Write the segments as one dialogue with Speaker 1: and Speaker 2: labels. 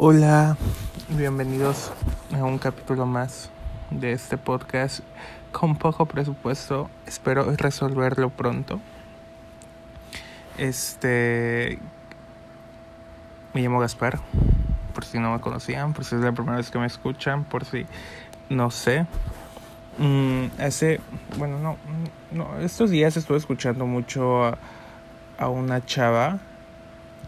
Speaker 1: Hola, bienvenidos a un capítulo más de este podcast con poco presupuesto. Espero resolverlo pronto. Este. Me llamo Gaspar, por si no me conocían, por si es la primera vez que me escuchan, por si no sé. Mm, hace. Bueno, no, no. Estos días estuve escuchando mucho a, a una chava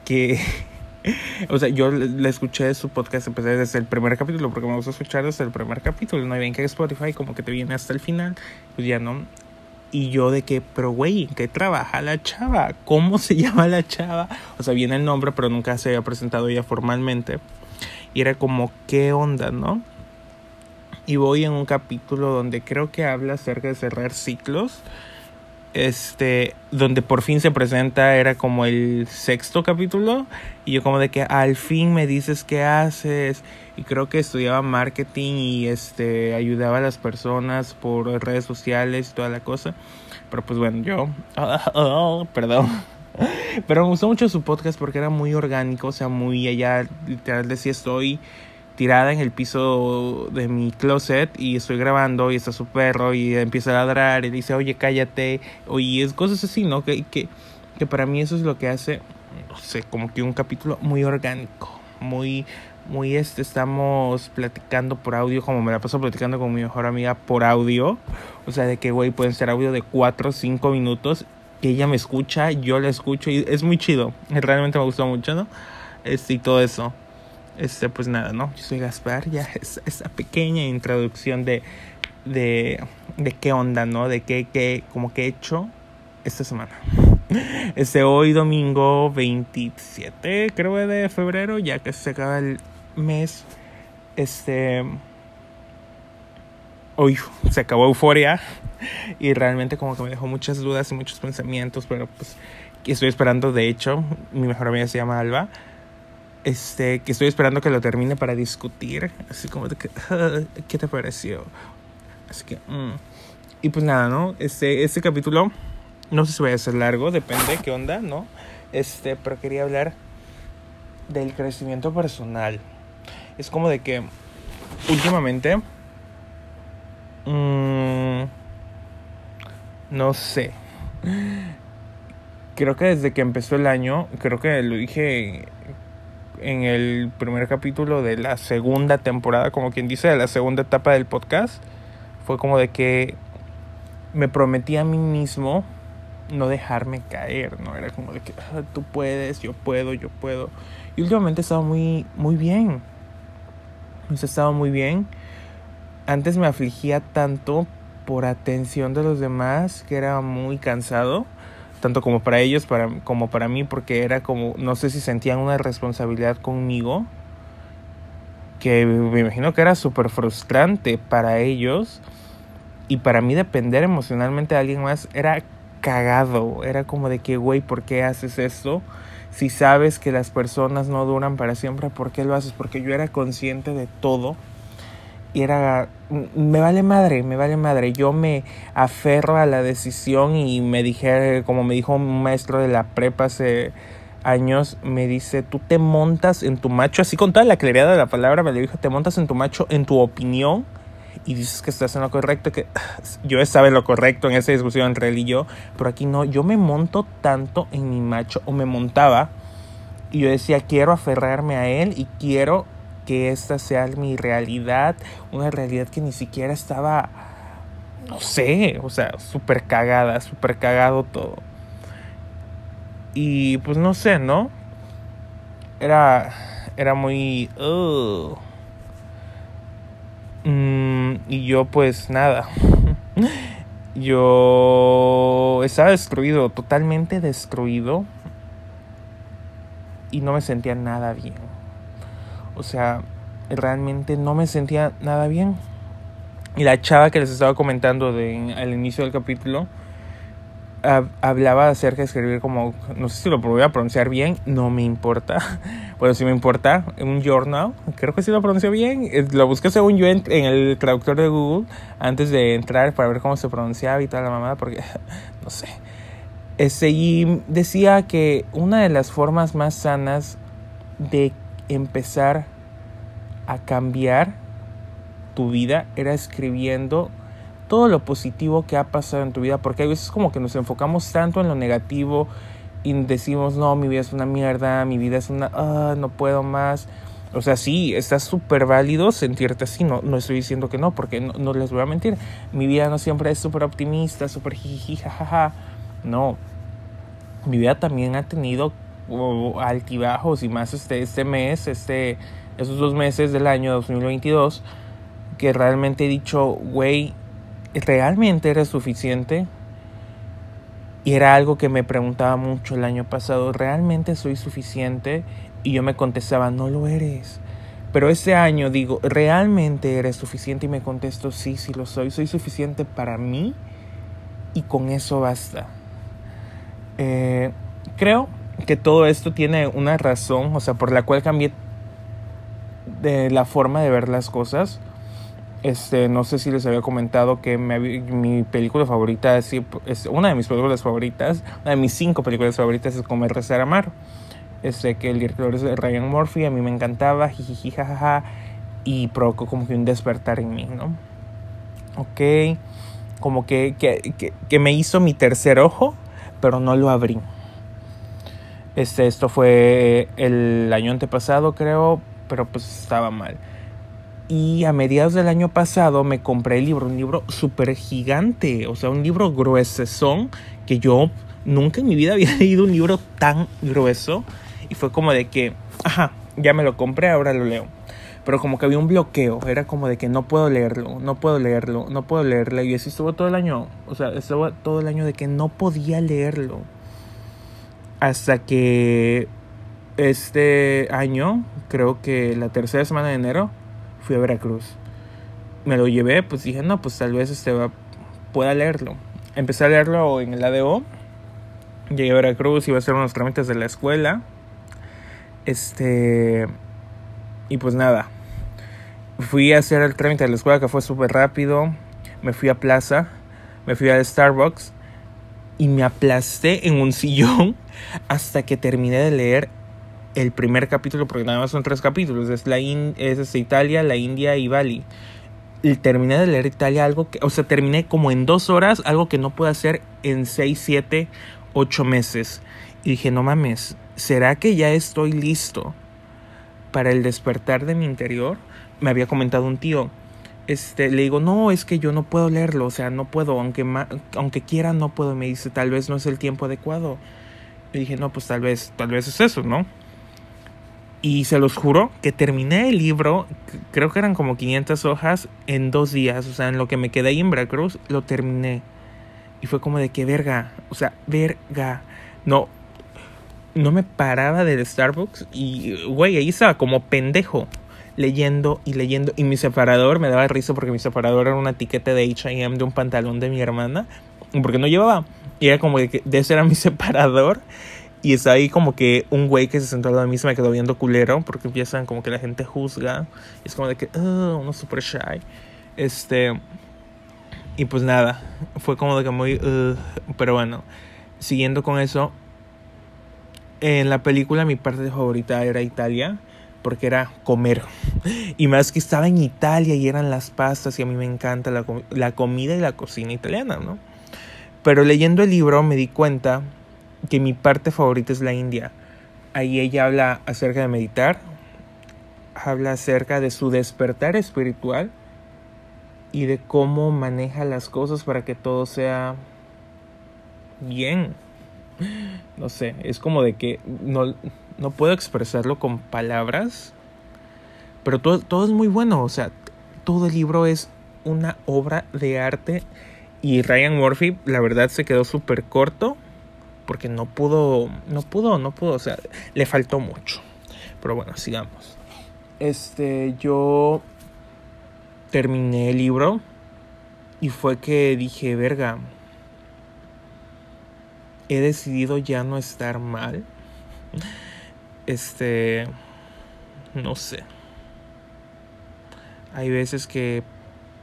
Speaker 1: que. O sea, yo le escuché su podcast, empecé desde el primer capítulo, porque me gusta escuchar desde el primer capítulo. No hay bien que Spotify, como que te viene hasta el final, pues ya no. Y yo de que, pero güey, ¿en qué trabaja la chava? ¿Cómo se llama la chava? O sea, viene el nombre, pero nunca se había presentado ella formalmente. Y era como, ¿qué onda, no? Y voy en un capítulo donde creo que habla acerca de cerrar ciclos este, donde por fin se presenta, era como el sexto capítulo, y yo como de que al fin me dices qué haces, y creo que estudiaba marketing y este, ayudaba a las personas por redes sociales y toda la cosa, pero pues bueno, yo, perdón. Pero me gustó mucho su podcast porque era muy orgánico, o sea, muy allá, literal decía estoy tirada en el piso de mi closet y estoy grabando y está su perro y empieza a ladrar y dice, oye, cállate, oye, es cosas así, ¿no? Que, que, que para mí eso es lo que hace, no sé, como que un capítulo muy orgánico, muy, muy este, estamos platicando por audio, como me la paso platicando con mi mejor amiga por audio, o sea, de que, güey, pueden ser audio de 4 o 5 minutos, que ella me escucha, yo la escucho y es muy chido, realmente me gustó mucho, ¿no? Este, y todo eso. Este, pues nada, ¿no? Yo soy Gaspar, ya es esa pequeña introducción de, de, de qué onda, ¿no? De qué, qué, como que he hecho esta semana. Este, hoy domingo 27, creo de febrero, ya que se acaba el mes, este... Hoy se acabó Euforia y realmente como que me dejó muchas dudas y muchos pensamientos, pero pues estoy esperando, de hecho, mi mejor amiga se llama Alba, este, que estoy esperando que lo termine para discutir, así como de que, ¿qué te pareció? Así que, mm. y pues nada, ¿no? Este, este capítulo, no sé si va a ser largo, depende qué onda, ¿no? Este, pero quería hablar del crecimiento personal. Es como de que, últimamente, mmm, no sé. Creo que desde que empezó el año, creo que lo dije en el primer capítulo de la segunda temporada, como quien dice, de la segunda etapa del podcast, fue como de que me prometí a mí mismo no dejarme caer, ¿no? Era como de que ah, tú puedes, yo puedo, yo puedo. Y últimamente he estado muy, muy bien. He estado muy bien. Antes me afligía tanto por atención de los demás que era muy cansado tanto como para ellos para, como para mí, porque era como, no sé si sentían una responsabilidad conmigo, que me imagino que era súper frustrante para ellos, y para mí depender emocionalmente de alguien más era cagado, era como de que, güey, ¿por qué haces esto? Si sabes que las personas no duran para siempre, ¿por qué lo haces? Porque yo era consciente de todo y era, me vale madre, me vale madre. Yo me aferro a la decisión y me dije, como me dijo un maestro de la prepa hace años, me dice, tú te montas en tu macho, así con toda la claridad de la palabra, me dijo, te montas en tu macho, en tu opinión, y dices que estás en lo correcto, que yo estaba en lo correcto en esa discusión entre él y yo, pero aquí no, yo me monto tanto en mi macho, o me montaba, y yo decía, quiero aferrarme a él y quiero que esta sea mi realidad, una realidad que ni siquiera estaba, no sé, o sea, súper cagada, súper cagado todo. Y pues no sé, ¿no? Era, era muy... Mm, y yo pues nada. yo estaba destruido, totalmente destruido. Y no me sentía nada bien. O sea, realmente no me sentía nada bien. Y la chava que les estaba comentando de, al inicio del capítulo hablaba acerca de escribir como, no sé si lo voy a pronunciar bien, no me importa. Bueno, si me importa, en un journal, creo que sí lo pronunció bien. Eh, lo busqué según yo en, el traductor de Google antes de entrar para ver cómo se pronunciaba y toda la mamada, porque no sé. Ese, y decía que una de las formas más sanas de empezar a cambiar tu vida era escribiendo todo lo positivo que ha pasado en tu vida, porque hay veces como que nos enfocamos tanto en lo negativo y decimos, no, mi vida es una mierda, mi vida es una, ah, no puedo más. O sea, sí, está súper válido sentirte así, no, no estoy diciendo que no, porque no, no les voy a mentir, mi vida no siempre es súper optimista, súper jiji, jajaja, no, mi vida también ha tenido altibajos y más este, este mes, este, esos dos meses del año 2022, que realmente he dicho, güey, ¿realmente eres suficiente? Y era algo que me preguntaba mucho el año pasado, ¿realmente soy suficiente? Y yo me contestaba, no lo eres. Pero ese año digo, ¿realmente eres suficiente? Y me contesto, sí, sí lo soy. Soy suficiente para mí y con eso basta. Eh, creo que todo esto tiene una razón, o sea, por la cual cambié de la forma de ver las cosas. Este, no sé si les había comentado que mi película favorita es, es, una de mis películas favoritas, una de mis cinco películas favoritas es Comer, Rezar, Amar. Este, que el director es Ryan Murphy, a mí me encantaba, jiji, jajaja, y provocó como que un despertar en mí, ¿no? Ok, como que, que, que, que me hizo mi tercer ojo, pero no lo abrí. Este, esto fue el año antepasado, creo, pero pues estaba mal. Y a mediados del año pasado me compré el libro, un libro súper gigante, o sea, un libro gruesón que yo nunca en mi vida había leído un libro tan grueso. Y fue como de que, ajá, ya me lo compré, ahora lo leo. Pero como que había un bloqueo, era como de que no puedo leerlo, no puedo leerlo, no puedo leerlo. Y así estuvo todo el año, o sea, estuvo todo el año de que no podía leerlo. Hasta que este año, creo que la tercera semana de enero, fui a Veracruz. Me lo llevé, pues dije, no, pues tal vez este va, pueda leerlo. Empecé a leerlo en el ADO. Llegué a Veracruz, iba a hacer unos trámites de la escuela. Este. Y pues nada. Fui a hacer el trámite de la escuela que fue súper rápido. Me fui a plaza. Me fui a Starbucks. Y me aplasté en un sillón hasta que terminé de leer el primer capítulo, porque nada más son tres capítulos, es, la es este, Italia, la India y Bali. Y terminé de leer Italia algo que, o sea, terminé como en dos horas, algo que no puedo hacer en seis, siete, ocho meses. Y dije, no mames, ¿será que ya estoy listo para el despertar de mi interior? Me había comentado un tío. Este, le digo, no, es que yo no puedo leerlo, o sea, no puedo, aunque, aunque quiera, no puedo. Me dice, tal vez no es el tiempo adecuado. Y dije, no, pues tal vez, tal vez es eso, ¿no? Y se los juro que terminé el libro, creo que eran como 500 hojas, en dos días. O sea, en lo que me quedé ahí en Veracruz, lo terminé. Y fue como de que verga, o sea, verga. No, no me paraba del Starbucks y, güey, ahí estaba como pendejo, leyendo y leyendo. Y mi separador me daba risa porque mi separador era una etiqueta de HM de un pantalón de mi hermana, porque no llevaba. Y era como de que de ese era mi separador. Y está ahí como que un güey que se sentó al lado de mí se me quedó viendo culero porque empiezan como que la gente juzga. Y es como de que, oh, uno super shy. Este. Y pues nada, fue como de que muy. pero bueno, siguiendo con eso. En la película mi parte favorita era Italia porque era comer. Y más que estaba en Italia y eran las pastas y a mí me encanta la, la comida y la cocina italiana, ¿no? Pero leyendo el libro me di cuenta que mi parte favorita es la India. Ahí ella habla acerca de meditar, habla acerca de su despertar espiritual y de cómo maneja las cosas para que todo sea bien. No sé, es como de que no, no puedo expresarlo con palabras, pero todo, todo es muy bueno, o sea, todo el libro es una obra de arte y Ryan Murphy la verdad se quedó súper corto porque no pudo, no pudo, no pudo, o sea, le faltó mucho. Pero bueno, sigamos. Este, yo terminé el libro y fue que dije, verga, he decidido ya no estar mal. Este, no sé. Hay veces que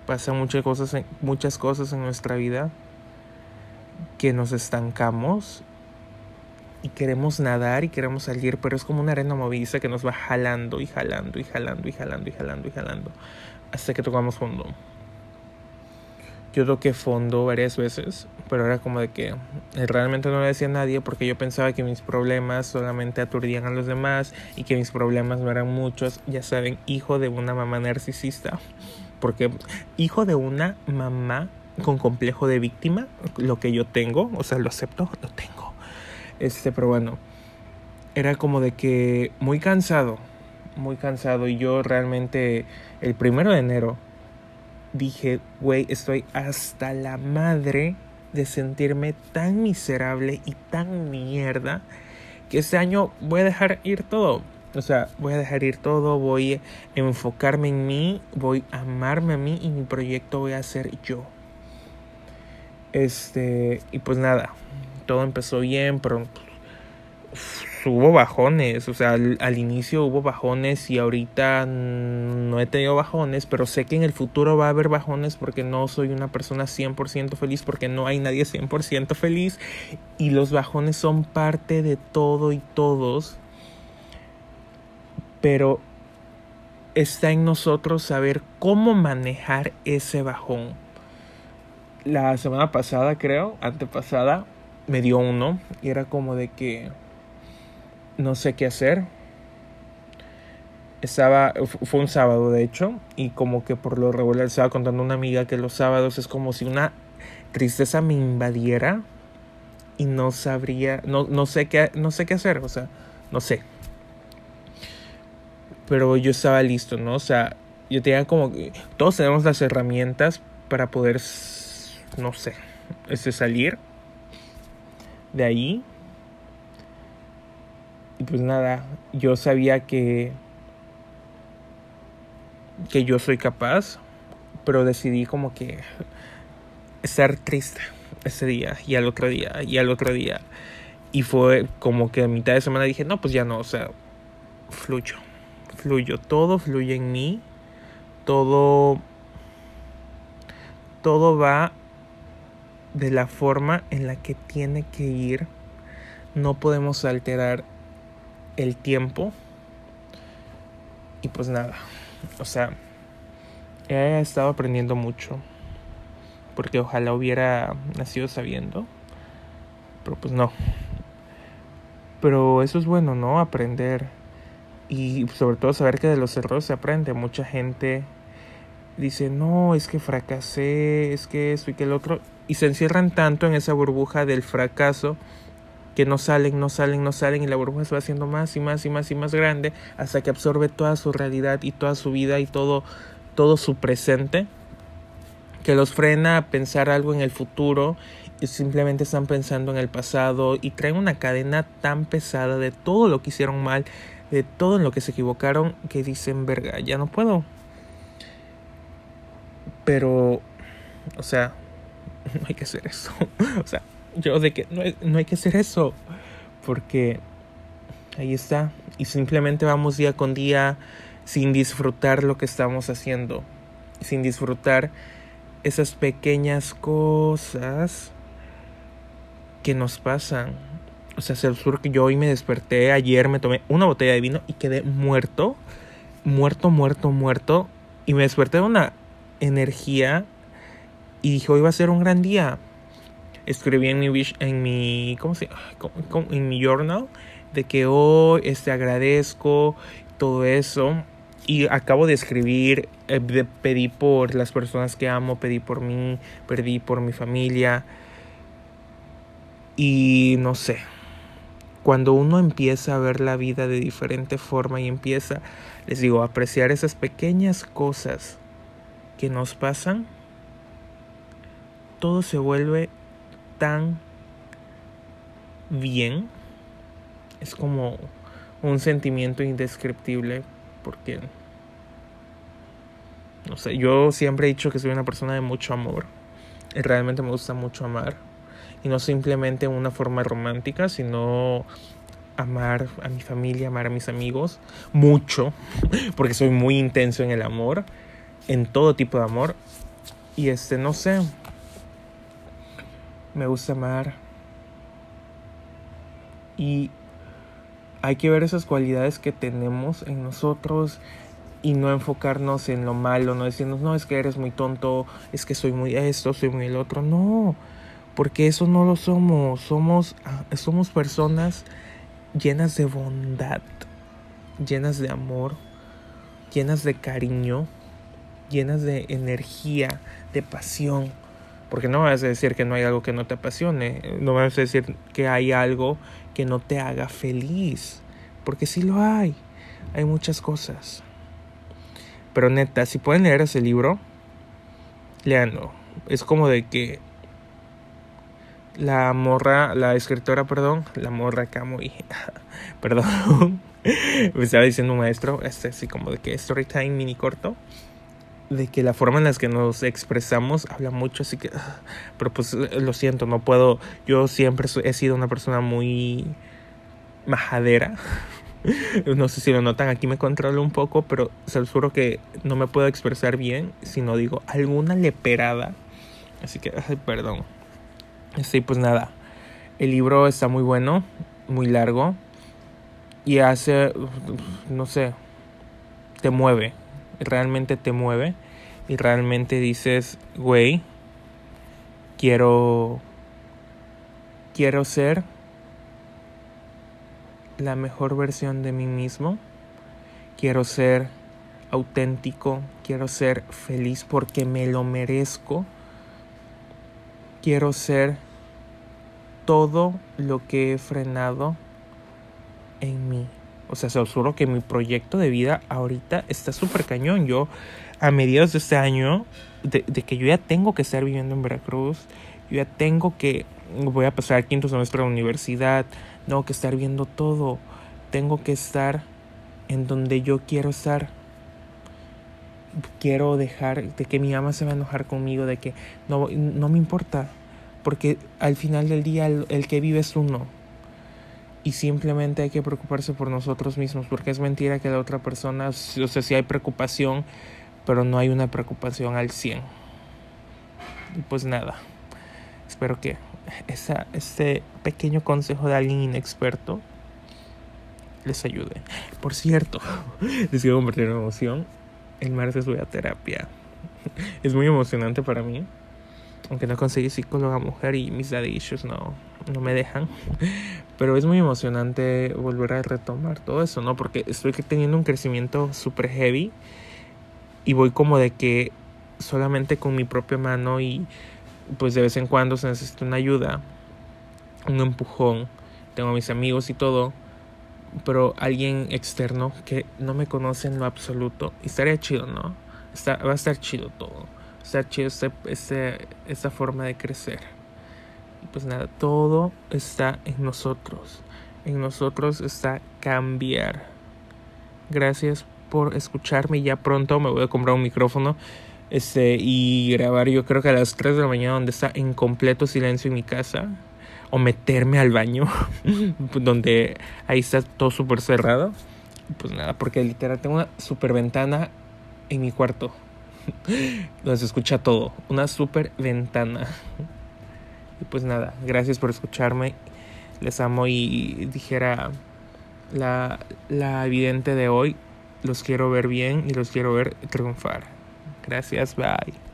Speaker 1: pasan muchas cosas, muchas cosas en nuestra vida que nos estancamos y queremos nadar y queremos salir, pero es como una arena movediza que nos va jalando y jalando y jalando y jalando y jalando y jalando hasta que tocamos fondo. Yo toqué fondo varias veces, pero era como de que realmente no le decía a nadie porque yo pensaba que mis problemas solamente aturdían a los demás y que mis problemas no eran muchos. Ya saben, hijo de una mamá narcisista. Porque hijo de una mamá con complejo de víctima, lo que yo tengo, o sea, lo acepto, lo tengo. Este, pero bueno, era como de que muy cansado, muy cansado y yo realmente el primero de enero dije, güey, estoy hasta la madre de sentirme tan miserable y tan mierda que este año voy a dejar ir todo. O sea, voy a dejar ir todo, voy a enfocarme en mí, voy a amarme a mí y mi proyecto voy a ser yo. Este, y pues nada, todo empezó bien, pero hubo bajones, o sea, al, inicio hubo bajones y ahorita no he tenido bajones, pero sé que en el futuro va a haber bajones porque no soy una persona 100% feliz, porque no hay nadie 100% feliz y los bajones son parte de todo y todos, pero está en nosotros saber cómo manejar ese bajón. La semana pasada, creo, antepasada, me dio uno y era como de que no sé qué hacer. Estaba, fue un sábado de hecho, y como que por lo regular estaba contando una amiga que los sábados es como si una tristeza me invadiera y no sabría, no, no sé qué, no sé qué hacer, o sea, no sé. Pero yo estaba listo, ¿no? O sea, yo tenía como, todos tenemos las herramientas para poder, no sé, este, salir de ahí y pues nada, yo sabía que que yo soy capaz, pero decidí como que estar triste ese día y al otro día y al otro día. Y fue como que a mitad de semana dije, no, pues ya no, o sea, fluyo, fluyo, todo fluye en mí, todo, todo va de la forma en la que tiene que ir. No podemos alterar el tiempo. Y pues nada, o sea, he estado aprendiendo mucho. Porque ojalá hubiera nacido sabiendo. Pero pues no. Pero eso es bueno, ¿no? Aprender. Y sobre todo saber que de los errores se aprende. Mucha gente dice, no, es que fracasé, es que esto y que el otro. Y se encierran tanto en esa burbuja del fracaso que no salen, no salen, no salen y la burbuja se va haciendo más y más y más y más grande hasta que absorbe toda su realidad y toda su vida y todo, todo su presente, que los frena a pensar algo en el futuro y simplemente están pensando en el pasado y traen una cadena tan pesada de todo lo que hicieron mal, de todo en lo que se equivocaron, que dicen, verga, ya no puedo. Pero, o sea, no hay que hacer eso. o sea, yo de que no, no hay que hacer eso, porque ahí está, y simplemente vamos día con día sin disfrutar lo que estamos haciendo, sin disfrutar esas pequeñas cosas que nos pasan. O sea, sur que yo hoy me desperté, ayer me tomé una botella de vino y quedé muerto, muerto, muerto, muerto. Y me desperté de una energía y dije, hoy va a ser un gran día escribí en mi, en mi, ¿cómo se En mi journal de que hoy este, agradezco todo eso. Y acabo de escribir, eh, pedí por las personas que amo, pedí por mí, pedí por mi familia. Y no sé, cuando uno empieza a ver la vida de diferente forma y empieza, les digo, a apreciar esas pequeñas cosas que nos pasan, todo se vuelve tan bien. Es como un sentimiento indescriptible porque, no sé, yo siempre he dicho que soy una persona de mucho amor. Y realmente me gusta mucho amar. Y no simplemente en una forma romántica, sino amar a mi familia, amar a mis amigos. Mucho, porque soy muy intenso en el amor, en todo tipo de amor. Y este, no sé, me gusta amar Y hay que ver esas cualidades que tenemos en nosotros y no enfocarnos en lo malo, no decirnos, no, es que eres muy tonto, es que soy muy esto, soy muy el otro. No, porque eso no lo somos. Somos, ah, somos personas llenas de bondad, llenas de amor, llenas de cariño, llenas de energía, de pasión. Porque no vas a decir que no hay algo que no te apasione, no vas a decir que hay algo que no te haga feliz, porque sí lo hay, hay muchas cosas. Pero neta, si pueden leer ese libro, leanlo. Es como de que la morra, la escritora, perdón, la morra acá muy, perdón, me estaba diciendo un maestro, este así como de que story time mini corto, de que la forma en la que nos expresamos habla mucho, así que, pero pues lo siento, no puedo, yo siempre he sido una persona muy majadera. No sé si lo notan, aquí me controlo un poco, pero se los juro que no me puedo expresar bien si no digo alguna leperada. Así que, perdón. Sí, pues nada. El libro está muy bueno, muy largo. Y hace, no sé, te mueve. Realmente te mueve. Y realmente dices, güey, quiero, quiero ser la mejor versión de mí mismo. Quiero ser auténtico. Quiero ser feliz porque me lo merezco. Quiero ser todo lo que he frenado en mí. O sea, se juro que mi proyecto de vida ahorita está súper cañón. Yo, a mediados de este año, de, que yo ya tengo que estar viviendo en Veracruz, yo ya tengo que, voy a pasar quinto semestre de la universidad, tengo que estar viendo todo, tengo que estar en donde yo quiero estar. Quiero dejar de que mi mamá se va a enojar conmigo, de que no, no me importa porque al final del día el, que vive es uno. Y simplemente hay que preocuparse por nosotros mismos, porque es mentira que la otra persona, o sea, sí hay preocupación, pero no hay una preocupación al 100. Y pues nada, espero que esa, este pequeño consejo de alguien inexperto les ayude. Por cierto, les quiero compartir una emoción. El martes voy a terapia. Es muy emocionante para mí aunque no conseguí psicóloga mujer y mis daddy issues no, no me dejan. Pero es muy emocionante volver a retomar todo eso, ¿no? Porque estoy teniendo un crecimiento súper heavy y voy como de que solamente con mi propia mano y pues de vez en cuando se necesita una ayuda, un empujón. Tengo a mis amigos y todo, pero alguien externo que no me conoce en lo absoluto. Y estaría chido, ¿no? Está, va a estar chido todo estar chido este, esta forma de crecer. Pues nada, todo está en nosotros. En nosotros está cambiar. Gracias por escucharme. Ya pronto me voy a comprar un micrófono este, y grabar yo creo que a las 3 de la mañana donde está en completo silencio en mi casa. O meterme al baño donde ahí está todo súper cerrado. Pues nada, porque literal tengo una super ventana en mi cuarto. donde se escucha todo. Una super ventana. Y pues nada, gracias por escucharme. Les amo y dijera la, la evidente de hoy. Los quiero ver bien y los quiero ver triunfar. Gracias, bye.